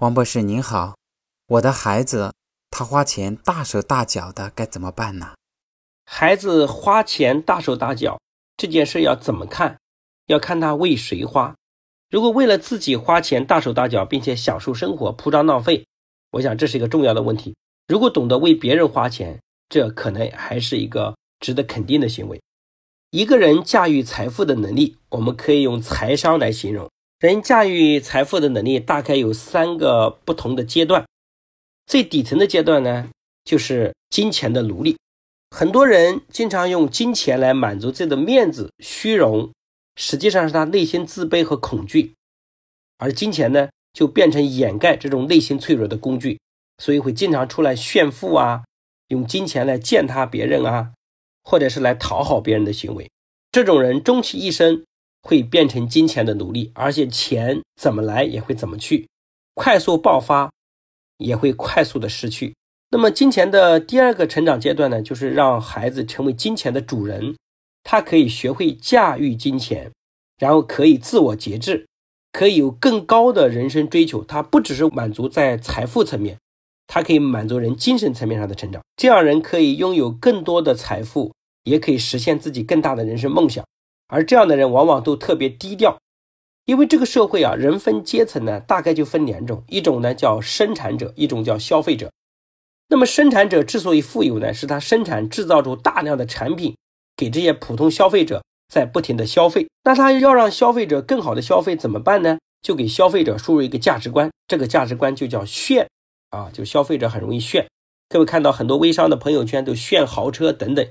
王博士您好，我的孩子他花钱大手大脚的，该怎么办呢？孩子花钱大手大脚这件事要怎么看？要看他为谁花。如果为了自己花钱大手大脚，并且享受生活、铺张浪费，我想这是一个重要的问题。如果懂得为别人花钱，这可能还是一个值得肯定的行为。一个人驾驭财富的能力，我们可以用财商来形容。人驾驭财富的能力大概有三个不同的阶段，最底层的阶段呢，就是金钱的奴隶。很多人经常用金钱来满足自己的面子、虚荣，实际上是他内心自卑和恐惧，而金钱呢，就变成掩盖这种内心脆弱的工具，所以会经常出来炫富啊，用金钱来践踏别人啊，或者是来讨好别人的行为。这种人终其一生。会变成金钱的奴隶，而且钱怎么来也会怎么去，快速爆发也会快速的失去。那么，金钱的第二个成长阶段呢，就是让孩子成为金钱的主人，他可以学会驾驭金钱，然后可以自我节制，可以有更高的人生追求。他不只是满足在财富层面，他可以满足人精神层面上的成长。这样人可以拥有更多的财富，也可以实现自己更大的人生梦想。而这样的人往往都特别低调，因为这个社会啊，人分阶层呢，大概就分两种，一种呢叫生产者，一种叫消费者。那么生产者之所以富有呢，是他生产制造出大量的产品，给这些普通消费者在不停的消费。那他要让消费者更好的消费怎么办呢？就给消费者输入一个价值观，这个价值观就叫炫啊，就消费者很容易炫。各位看到很多微商的朋友圈都炫豪车等等。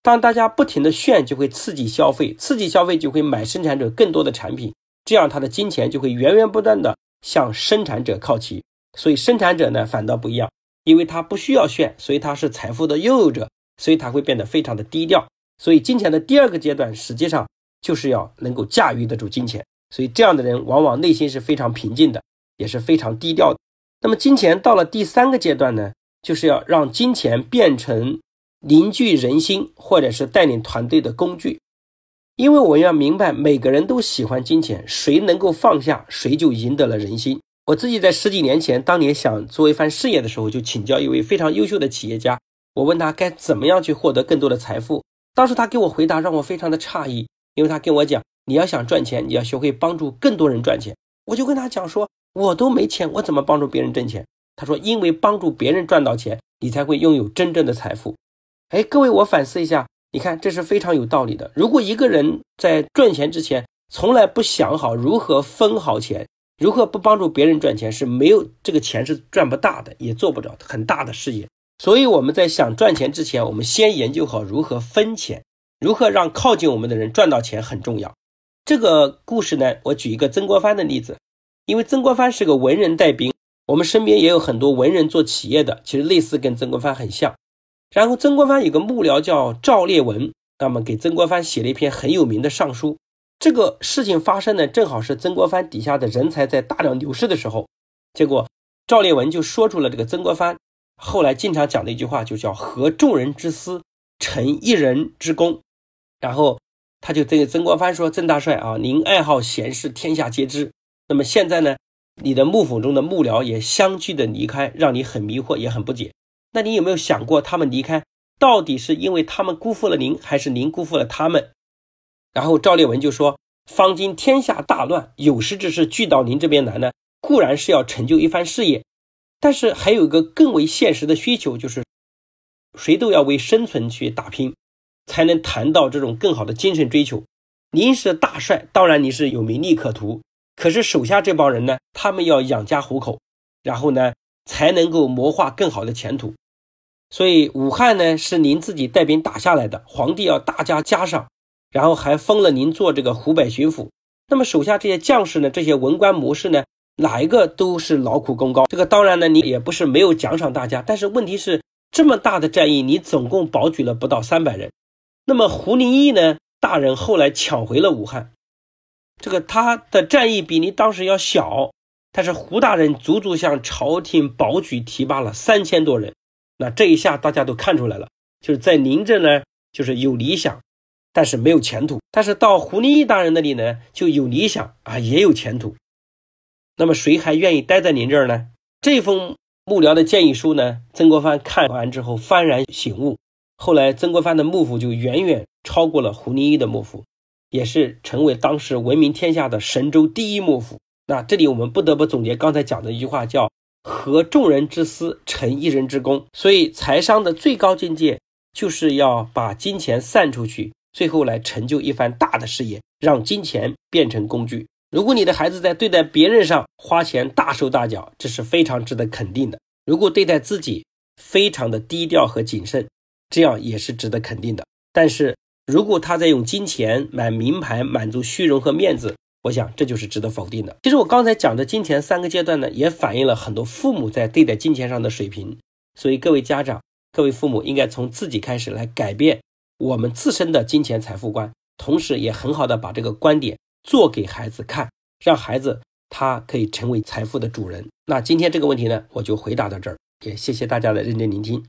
当大家不停的炫，就会刺激消费，刺激消费就会买生产者更多的产品，这样他的金钱就会源源不断的向生产者靠齐。所以生产者呢反倒不一样，因为他不需要炫，所以他是财富的拥有者，所以他会变得非常的低调。所以金钱的第二个阶段，实际上就是要能够驾驭得住金钱。所以这样的人往往内心是非常平静的，也是非常低调的。那么金钱到了第三个阶段呢，就是要让金钱变成。凝聚人心，或者是带领团队的工具，因为我要明白，每个人都喜欢金钱，谁能够放下，谁就赢得了人心。我自己在十几年前，当年想做一番事业的时候，就请教一位非常优秀的企业家，我问他该怎么样去获得更多的财富。当时他给我回答让我非常的诧异，因为他跟我讲，你要想赚钱，你要学会帮助更多人赚钱。我就跟他讲说，我都没钱，我怎么帮助别人挣钱？他说，因为帮助别人赚到钱，你才会拥有真正的财富。哎，各位，我反思一下，你看，这是非常有道理的。如果一个人在赚钱之前从来不想好如何分好钱，如何不帮助别人赚钱，是没有这个钱是赚不大的，也做不了很大的事业。所以我们在想赚钱之前，我们先研究好如何分钱，如何让靠近我们的人赚到钱很重要。这个故事呢，我举一个曾国藩的例子，因为曾国藩是个文人带兵，我们身边也有很多文人做企业的，其实类似跟曾国藩很像。然后曾国藩有个幕僚叫赵烈文，那么给曾国藩写了一篇很有名的上书。这个事情发生呢，正好是曾国藩底下的人才在大量流失的时候。结果赵烈文就说出了这个曾国藩后来经常讲的一句话，就叫“合众人之思，成一人之功”。然后他就对曾国藩说：“曾大帅啊，您爱好闲事，天下皆知。那么现在呢，你的幕府中的幕僚也相继的离开，让你很迷惑，也很不解。”那你有没有想过，他们离开到底是因为他们辜负了您，还是您辜负了他们？然后赵烈文就说：“方今天下大乱，有识之士聚到您这边来呢，固然是要成就一番事业，但是还有一个更为现实的需求，就是谁都要为生存去打拼，才能谈到这种更好的精神追求。您是大帅，当然你是有名利可图，可是手下这帮人呢，他们要养家糊口，然后呢？”才能够谋划更好的前途，所以武汉呢是您自己带兵打下来的，皇帝要大加嘉赏，然后还封了您做这个湖北巡抚。那么手下这些将士呢，这些文官谋士呢，哪一个都是劳苦功高。这个当然呢，你也不是没有奖赏大家，但是问题是这么大的战役，你总共保举了不到三百人。那么胡林翼呢，大人后来抢回了武汉，这个他的战役比你当时要小。但是胡大人足足向朝廷保举提拔了三千多人，那这一下大家都看出来了，就是在您这呢，就是有理想，但是没有前途；但是到胡林翼大人那里呢，就有理想啊，也有前途。那么谁还愿意待在您这儿呢？这封幕僚的建议书呢，曾国藩看完之后幡然醒悟。后来，曾国藩的幕府就远远超过了胡林翼的幕府，也是成为当时闻名天下的神州第一幕府。那这里我们不得不总结刚才讲的一句话，叫“合众人之私，成一人之功”。所以，财商的最高境界就是要把金钱散出去，最后来成就一番大的事业，让金钱变成工具。如果你的孩子在对待别人上花钱大手大脚，这是非常值得肯定的；如果对待自己非常的低调和谨慎，这样也是值得肯定的。但是如果他在用金钱买名牌，满足虚荣和面子，我想这就是值得否定的。其实我刚才讲的金钱三个阶段呢，也反映了很多父母在对待金钱上的水平。所以各位家长、各位父母应该从自己开始来改变我们自身的金钱财富观，同时也很好的把这个观点。做给孩子看，让孩子他可以成为财富的主人。那今天这个问题呢，我就回答到这儿，也谢谢大家的认真聆听。